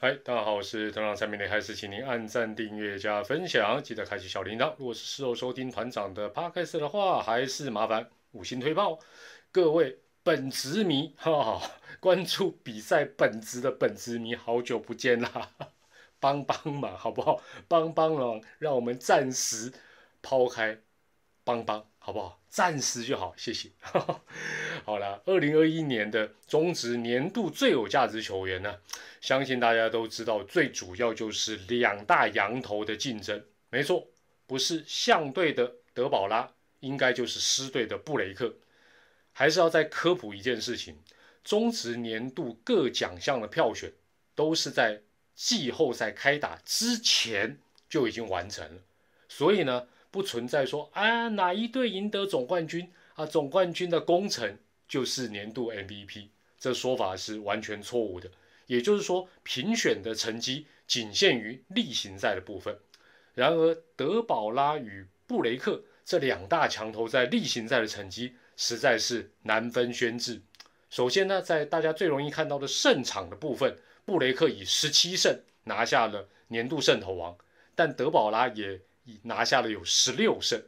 嗨，大家好，我是团长蔡明磊，还是请您按赞、订阅、加分享，记得开启小铃铛。如果是事后收听团长的 podcast 的话，还是麻烦五星推爆。各位本职迷，哈哈，关注比赛本职的本职迷，好久不见啦，帮帮忙好不好？帮帮忙，让我们暂时抛开帮帮，好不好？暂时就好，谢谢。好了，二零二一年的中职年度最有价值球员呢，相信大家都知道，最主要就是两大羊头的竞争。没错，不是象队的德保拉，应该就是狮队的布雷克。还是要再科普一件事情：中职年度各奖项的票选都是在季后赛开打之前就已经完成了，所以呢。不存在说啊哪一队赢得总冠军啊，总冠军的功臣就是年度 MVP，这说法是完全错误的。也就是说，评选的成绩仅限于例行赛的部分。然而，德保拉与布雷克这两大强头在例行赛的成绩实在是难分轩轾。首先呢，在大家最容易看到的胜场的部分，布雷克以十七胜拿下了年度胜投王，但德保拉也。拿下了有十六胜，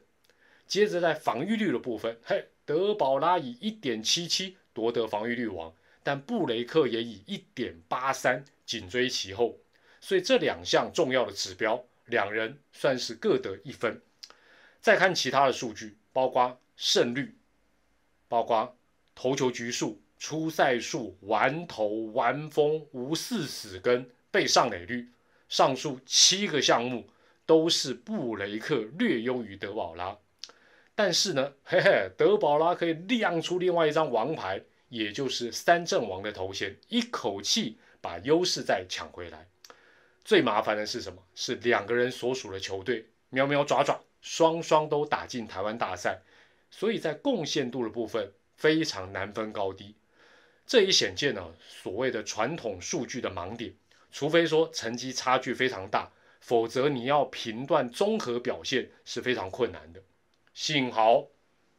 接着在防御率的部分，嘿，德保拉以一点七七夺得防御率王，但布雷克也以一点八三紧追其后，所以这两项重要的指标，两人算是各得一分。再看其他的数据，包括胜率，包括投球局数、出赛数、完投、完封、无四死跟被上垒率，上述七个项目。都是布雷克略优于德保拉，但是呢，嘿嘿，德保拉可以亮出另外一张王牌，也就是三阵王的头衔，一口气把优势再抢回来。最麻烦的是什么？是两个人所属的球队喵喵爪爪，双双都打进台湾大赛，所以在贡献度的部分非常难分高低。这也显见了所谓的传统数据的盲点，除非说成绩差距非常大。否则，你要评断综合表现是非常困难的。幸好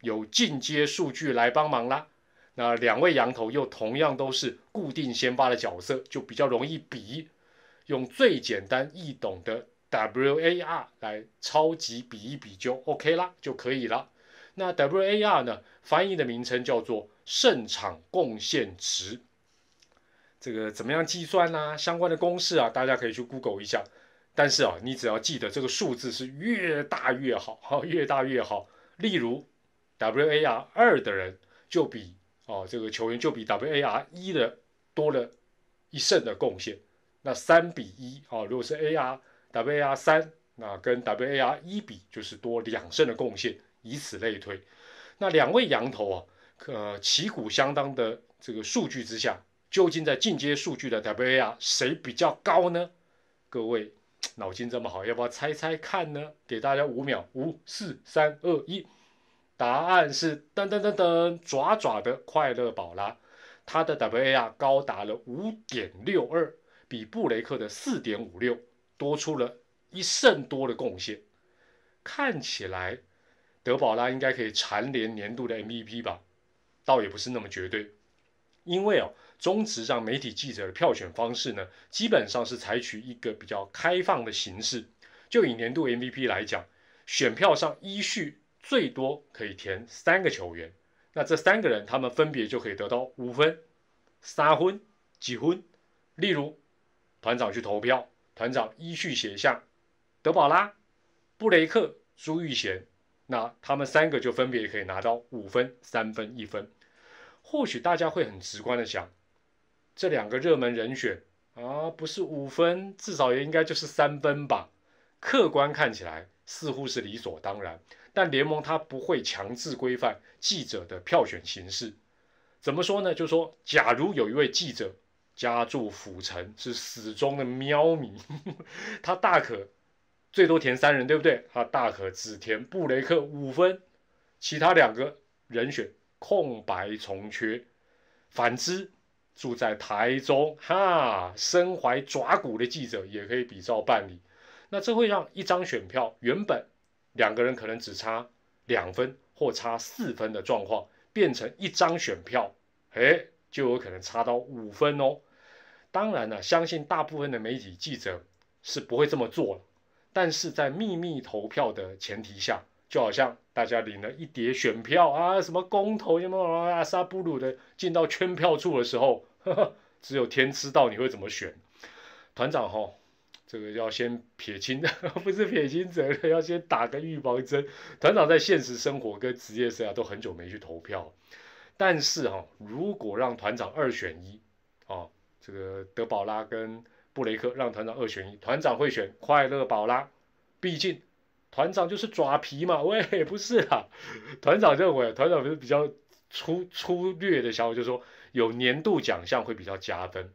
有进阶数据来帮忙啦。那两位羊头又同样都是固定先发的角色，就比较容易比。用最简单易懂的 WAR 来超级比一比就 OK 啦，就可以了。那 WAR 呢，翻译的名称叫做胜场贡献值。这个怎么样计算呢？相关的公式啊，大家可以去 Google 一下。但是啊，你只要记得这个数字是越大越好，哈，越大越好。例如，WAR 二的人就比哦，这个球员就比 WAR 一的多了一胜的贡献。那三比一啊，如果是 AR WAR 三，那跟 WAR 一比就是多两胜的贡献，以此类推。那两位羊头啊，呃，旗鼓相当的这个数据之下，究竟在进阶数据的 WAR 谁比较高呢？各位。脑筋这么好，要不要猜猜看呢？给大家五秒，五、四、三、二、一，答案是噔噔噔噔，爪爪的快乐宝拉，他的 WAR 高达了五点六二，比布雷克的四点五六多出了一胜多的贡献。看起来德宝拉应该可以蝉联年度的 MVP 吧？倒也不是那么绝对，因为哦。中职让媒体记者的票选方式呢，基本上是采取一个比较开放的形式。就以年度 MVP 来讲，选票上依序最多可以填三个球员，那这三个人他们分别就可以得到五分、三分、几分。例如，团长去投票，团长依序写下德保拉、布雷克、朱玉贤，那他们三个就分别可以拿到五分、三分、一分。或许大家会很直观的想。这两个热门人选啊，不是五分，至少也应该就是三分吧。客观看起来似乎是理所当然，但联盟它不会强制规范记者的票选形式。怎么说呢？就说假如有一位记者家住府城，是死忠的喵迷，他大可最多填三人，对不对？他大可只填布雷克五分，其他两个人选空白重缺。反之。住在台中哈，身怀爪骨的记者也可以比照办理。那这会让一张选票原本两个人可能只差两分或差四分的状况，变成一张选票，哎，就有可能差到五分哦。当然了，相信大部分的媒体记者是不会这么做了。但是在秘密投票的前提下，就好像大家领了一叠选票啊，什么公投什么阿萨布鲁的，进到圈票处的时候，呵 呵只有天知道你会怎么选。团长哈，这个要先撇清，不是撇清责任，要先打个预防针。团长在现实生活跟职业生涯都很久没去投票，但是哈，如果让团长二选一，哦，这个德保拉跟布雷克让团长二选一，团长会选快乐宝拉，毕竟团长就是爪皮嘛。喂，不是啊，团长认为团长不是比较粗粗略的想法，就是说有年度奖项会比较加分。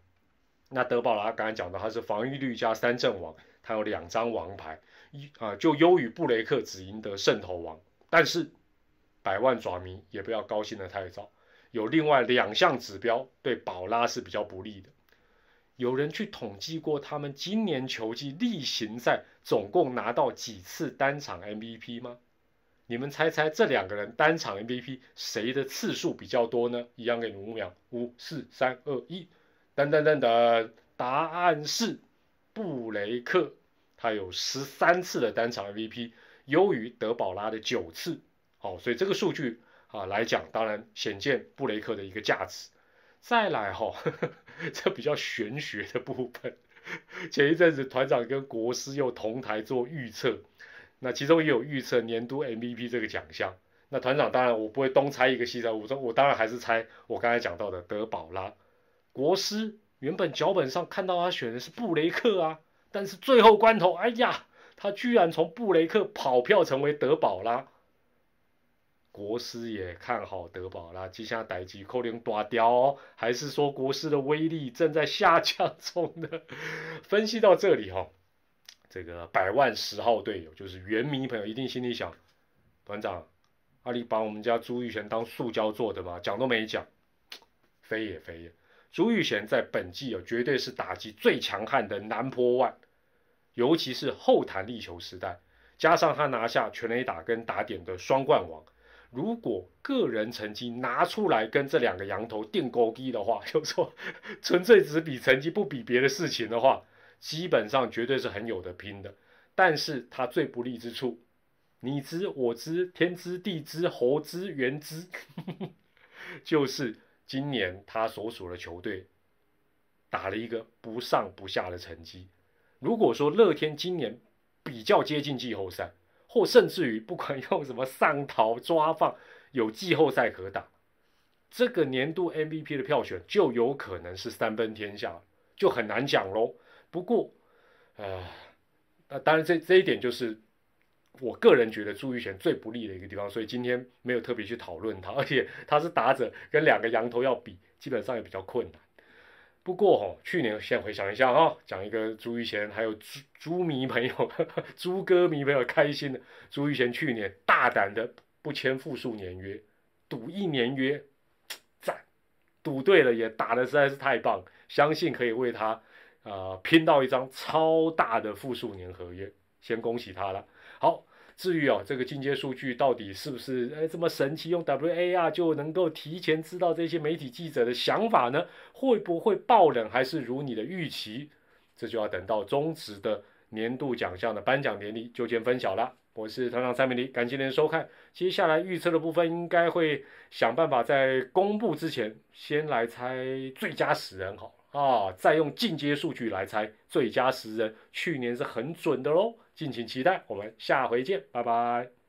那德保拉刚才讲到他是防御率加三阵王，他有两张王牌，一啊就优于布雷克只赢得圣头王。但是百万爪迷也不要高兴的太早，有另外两项指标对宝拉是比较不利的。有人去统计过，他们今年球季例行赛总共拿到几次单场 MVP 吗？你们猜猜这两个人单场 MVP 谁的次数比较多呢？一样给你五秒，五、四、三、二、一，噔噔噔噔，答案是布雷克，他有十三次的单场 MVP，优于德保拉的九次。好，所以这个数据啊来讲，当然显见布雷克的一个价值。再来哈，这比较玄学的部分。前一阵子团长跟国师又同台做预测，那其中也有预测年度 MVP 这个奖项。那团长当然我不会东猜一个西猜，我说我当然还是猜我刚才讲到的德保拉。国师原本脚本上看到他选的是布雷克啊，但是最后关头，哎呀，他居然从布雷克跑票成为德保拉。国师也看好德保啦，接下来逮鸡扣零大雕哦，还是说国师的威力正在下降中呢？分析到这里哈，这个百万十号队友就是原迷朋友一定心里想，团长，阿里把我们家朱玉贤当塑胶做的吗？讲都没讲，飞也飞也。朱玉贤在本季哦，绝对是打击最强悍的南坡万，尤其是后弹力球时代，加上他拿下全垒打跟打点的双冠王。如果个人成绩拿出来跟这两个羊头定勾低的话，就说纯粹只比成绩不比别的事情的话，基本上绝对是很有的拼的。但是他最不利之处，你知我知天知地知猴知猿知，就是今年他所属的球队打了一个不上不下的成绩。如果说乐天今年比较接近季后赛。或甚至于不管用什么上逃抓放，有季后赛可打，这个年度 MVP 的票选就有可能是三分天下，就很难讲喽。不过，呃，那当然这这一点就是我个人觉得朱玉贤最不利的一个地方，所以今天没有特别去讨论他，而且他是打者跟两个羊头要比，基本上也比较困难。不过哈，去年先回想一下哈，讲一个朱玉贤，还有朱朱迷朋友、朱歌迷朋友开心的。朱玉贤去年大胆的不签复数年约，赌一年约，赞，赌对了也打的实在是太棒，相信可以为他啊拼到一张超大的复数年合约，先恭喜他了。好。至于哦，这个进阶数据到底是不是哎这么神奇？用 WAR 就能够提前知道这些媒体记者的想法呢？会不会爆冷？还是如你的预期？这就要等到中职的年度奖项的颁奖典礼就见分晓了。我是团长蔡明黎，感谢您的收看。接下来预测的部分应该会想办法在公布之前先来猜最佳十人好啊，再用进阶数据来猜最佳十人。去年是很准的喽。敬请期待，我们下回见，拜拜。